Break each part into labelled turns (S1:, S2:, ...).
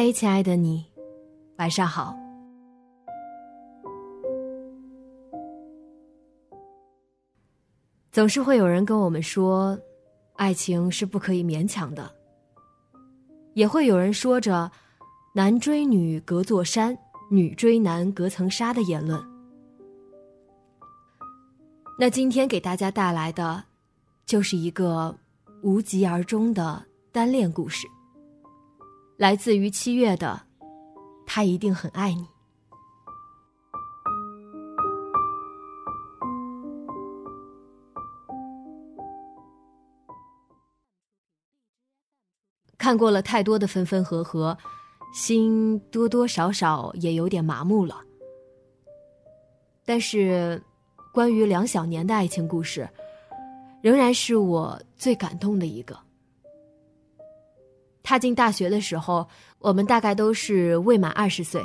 S1: 嗨，亲爱的你，晚上好。总是会有人跟我们说，爱情是不可以勉强的。也会有人说着“男追女隔座山，女追男隔层纱”的言论。那今天给大家带来的，就是一个无疾而终的单恋故事。来自于七月的，他一定很爱你。看过了太多的分分合合，心多多少少也有点麻木了。但是，关于梁小年的爱情故事，仍然是我最感动的一个。踏进大学的时候，我们大概都是未满二十岁。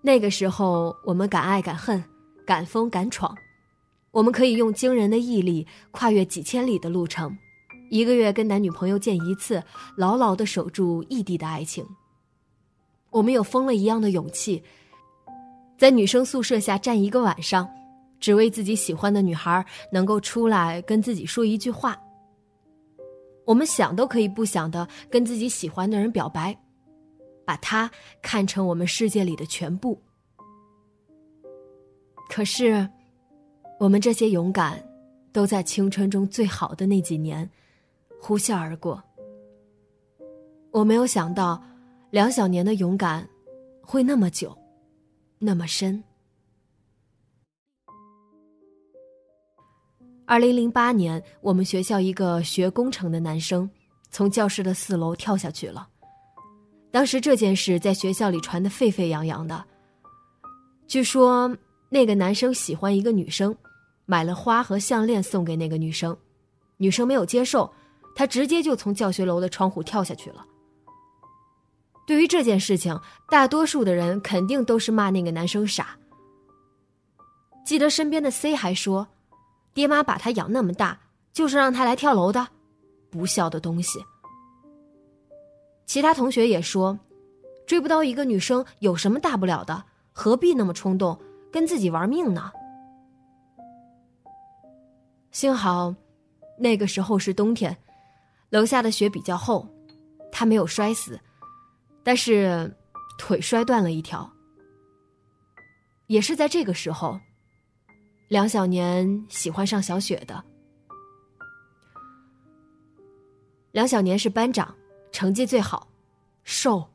S1: 那个时候，我们敢爱敢恨，敢疯敢闯，我们可以用惊人的毅力跨越几千里的路程，一个月跟男女朋友见一次，牢牢的守住异地的爱情。我们有疯了一样的勇气，在女生宿舍下站一个晚上，只为自己喜欢的女孩能够出来跟自己说一句话。我们想都可以不想的跟自己喜欢的人表白，把他看成我们世界里的全部。可是，我们这些勇敢，都在青春中最好的那几年，呼啸而过。我没有想到，两小年的勇敢，会那么久，那么深。二零零八年，我们学校一个学工程的男生从教室的四楼跳下去了。当时这件事在学校里传得沸沸扬扬的。据说那个男生喜欢一个女生，买了花和项链送给那个女生，女生没有接受，他直接就从教学楼的窗户跳下去了。对于这件事情，大多数的人肯定都是骂那个男生傻。记得身边的 C 还说。爹妈把他养那么大，就是让他来跳楼的，不孝的东西。其他同学也说，追不到一个女生有什么大不了的，何必那么冲动，跟自己玩命呢？幸好，那个时候是冬天，楼下的雪比较厚，他没有摔死，但是腿摔断了一条。也是在这个时候。梁小年喜欢上小雪的。梁小年是班长，成绩最好，瘦，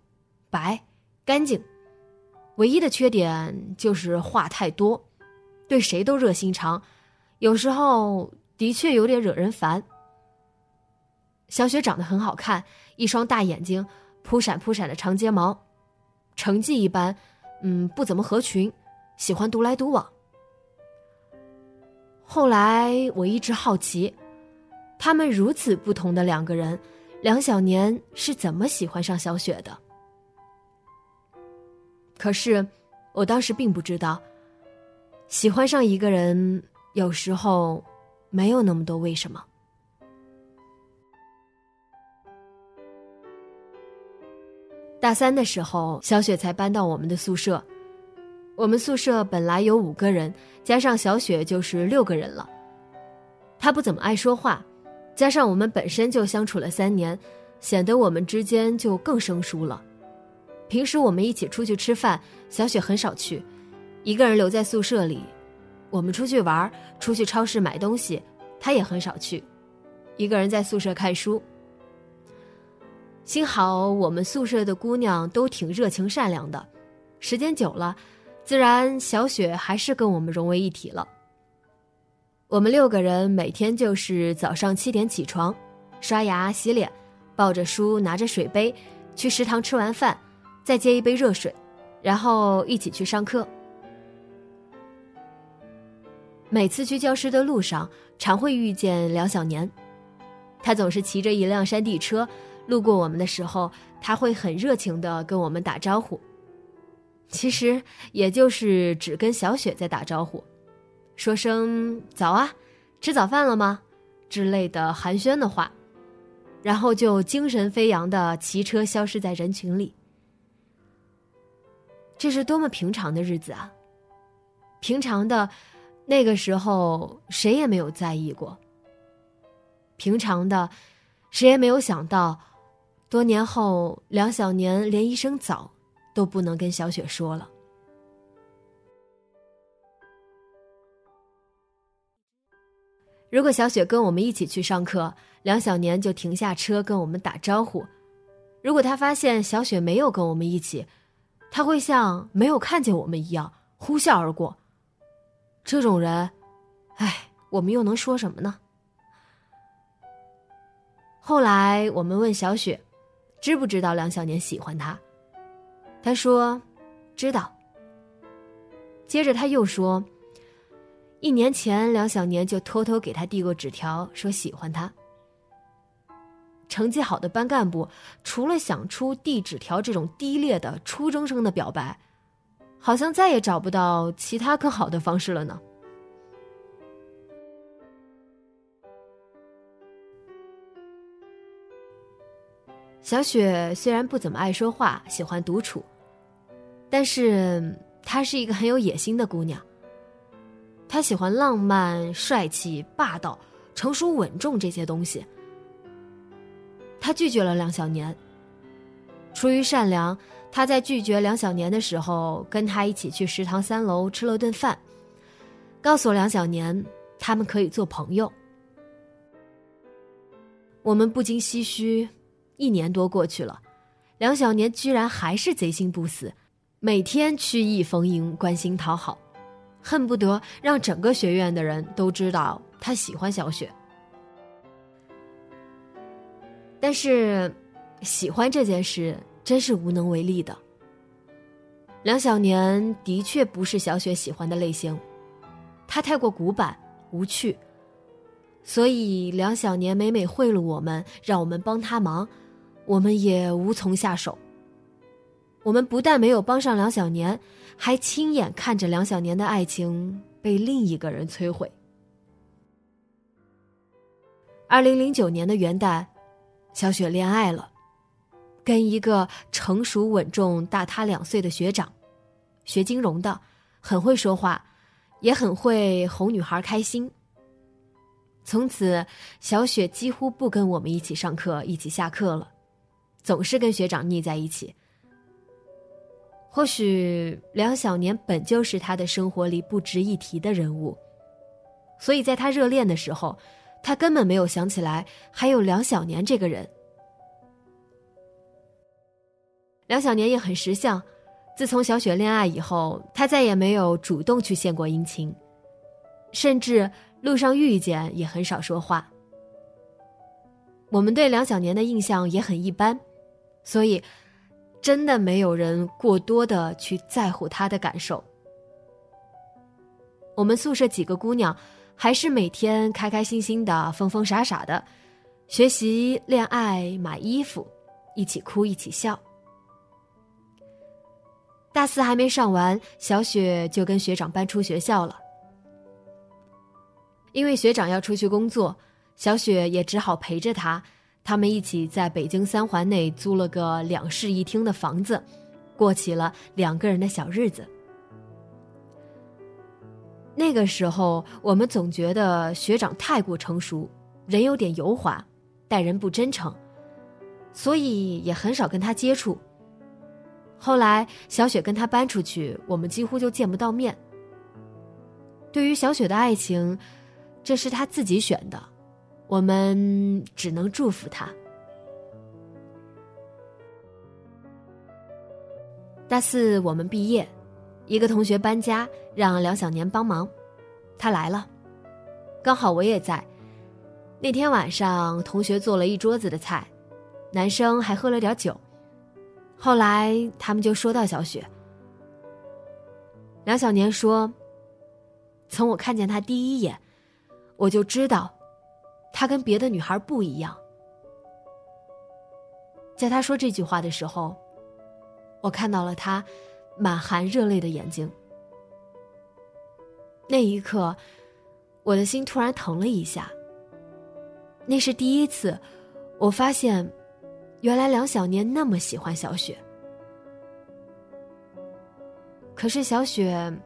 S1: 白，干净，唯一的缺点就是话太多，对谁都热心肠，有时候的确有点惹人烦。小雪长得很好看，一双大眼睛，扑闪扑闪的长睫毛，成绩一般，嗯，不怎么合群，喜欢独来独往。后来我一直好奇，他们如此不同的两个人，梁小年是怎么喜欢上小雪的？可是我当时并不知道，喜欢上一个人有时候没有那么多为什么。大三的时候，小雪才搬到我们的宿舍。我们宿舍本来有五个人，加上小雪就是六个人了。他不怎么爱说话，加上我们本身就相处了三年，显得我们之间就更生疏了。平时我们一起出去吃饭，小雪很少去，一个人留在宿舍里。我们出去玩，出去超市买东西，她也很少去，一个人在宿舍看书。幸好我们宿舍的姑娘都挺热情善良的，时间久了，自然小雪还是跟我们融为一体了。我们六个人每天就是早上七点起床，刷牙洗脸，抱着书拿着水杯去食堂吃完饭，再接一杯热水，然后一起去上课。每次去教室的路上，常会遇见梁小年，他总是骑着一辆山地车。路过我们的时候，他会很热情的跟我们打招呼。其实也就是只跟小雪在打招呼，说声早啊，吃早饭了吗之类的寒暄的话，然后就精神飞扬的骑车消失在人群里。这是多么平常的日子啊！平常的，那个时候谁也没有在意过。平常的，谁也没有想到。多年后，梁小年连一声早都不能跟小雪说了。如果小雪跟我们一起去上课，梁小年就停下车跟我们打招呼。如果他发现小雪没有跟我们一起，他会像没有看见我们一样呼啸而过。这种人，唉，我们又能说什么呢？后来我们问小雪。知不知道梁小年喜欢她？他说：“知道。”接着他又说：“一年前梁小年就偷偷给他递过纸条，说喜欢他。成绩好的班干部，除了想出递纸条这种低劣的初中生的表白，好像再也找不到其他更好的方式了呢。”小雪虽然不怎么爱说话，喜欢独处，但是她是一个很有野心的姑娘。她喜欢浪漫、帅气、霸道、成熟稳重这些东西。她拒绝了梁小年。出于善良，她在拒绝梁小年的时候，跟他一起去食堂三楼吃了顿饭，告诉梁小年他们可以做朋友。我们不禁唏嘘。一年多过去了，梁小年居然还是贼心不死，每天曲意逢迎，关心讨好，恨不得让整个学院的人都知道他喜欢小雪。但是，喜欢这件事真是无能为力的。梁小年的确不是小雪喜欢的类型，他太过古板无趣，所以梁小年每每贿赂我们，让我们帮他忙。我们也无从下手。我们不但没有帮上梁小年，还亲眼看着梁小年的爱情被另一个人摧毁。二零零九年的元旦，小雪恋爱了，跟一个成熟稳重、大她两岁的学长，学金融的，很会说话，也很会哄女孩开心。从此，小雪几乎不跟我们一起上课、一起下课了。总是跟学长腻在一起。或许梁小年本就是他的生活里不值一提的人物，所以在他热恋的时候，他根本没有想起来还有梁小年这个人。梁小年也很识相，自从小雪恋爱以后，他再也没有主动去献过殷勤，甚至路上遇见也很少说话。我们对梁小年的印象也很一般。所以，真的没有人过多的去在乎他的感受。我们宿舍几个姑娘，还是每天开开心心的、疯疯傻傻的，学习、恋爱、买衣服，一起哭，一起笑。大四还没上完，小雪就跟学长搬出学校了。因为学长要出去工作，小雪也只好陪着他。他们一起在北京三环内租了个两室一厅的房子，过起了两个人的小日子。那个时候，我们总觉得学长太过成熟，人有点油滑，待人不真诚，所以也很少跟他接触。后来小雪跟他搬出去，我们几乎就见不到面。对于小雪的爱情，这是他自己选的，我们只能祝福他。大四我们毕业。一个同学搬家，让梁小年帮忙，他来了，刚好我也在。那天晚上，同学做了一桌子的菜，男生还喝了点酒。后来他们就说到小雪，梁小年说：“从我看见他第一眼，我就知道，他跟别的女孩不一样。”在他说这句话的时候，我看到了他。满含热泪的眼睛。那一刻，我的心突然疼了一下。那是第一次，我发现，原来梁小年那么喜欢小雪。可是小雪，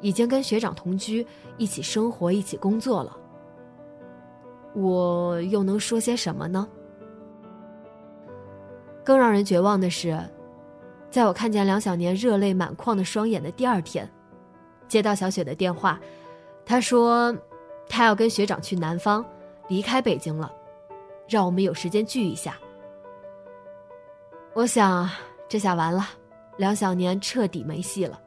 S1: 已经跟学长同居，一起生活，一起工作了。我又能说些什么呢？更让人绝望的是。在我看见梁小年热泪满眶的双眼的第二天，接到小雪的电话，她说，她要跟学长去南方，离开北京了，让我们有时间聚一下。我想，这下完了，梁小年彻底没戏了。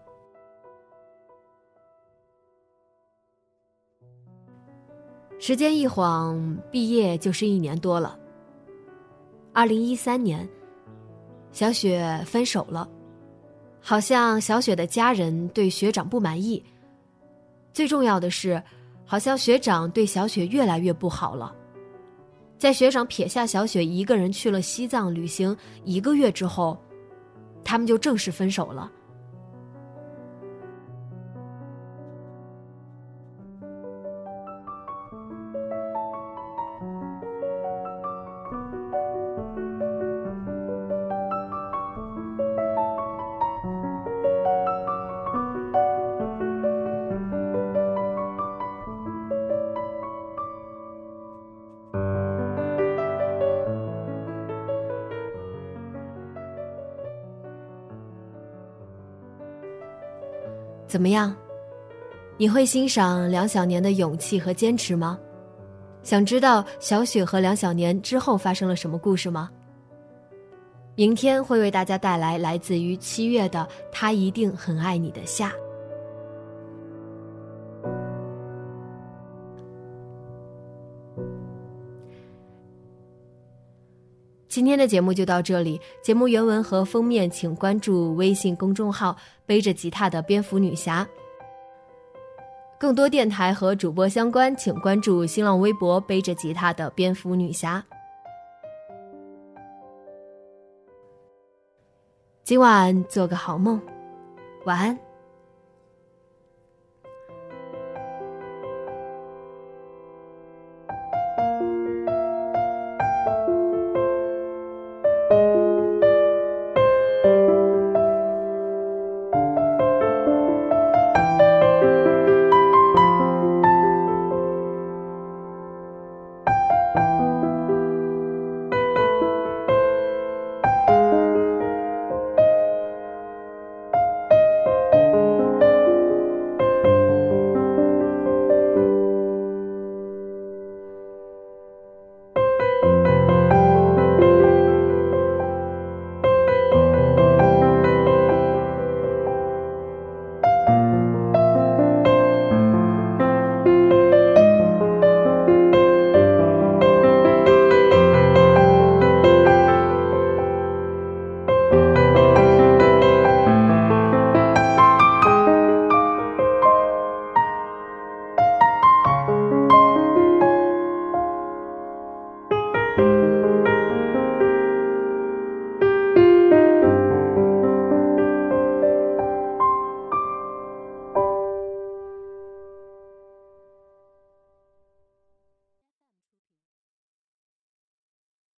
S1: 时间一晃，毕业就是一年多了。二零一三年。小雪分手了，好像小雪的家人对学长不满意。最重要的是，好像学长对小雪越来越不好了。在学长撇下小雪一个人去了西藏旅行一个月之后，他们就正式分手了。怎么样？你会欣赏梁小年的勇气和坚持吗？想知道小雪和梁小年之后发生了什么故事吗？明天会为大家带来来自于七月的《他一定很爱你》的夏。今天的节目就到这里。节目原文和封面，请关注微信公众号“背着吉他的蝙蝠女侠”。更多电台和主播相关，请关注新浪微博“背着吉他的蝙蝠女侠”。今晚做个好梦，晚安。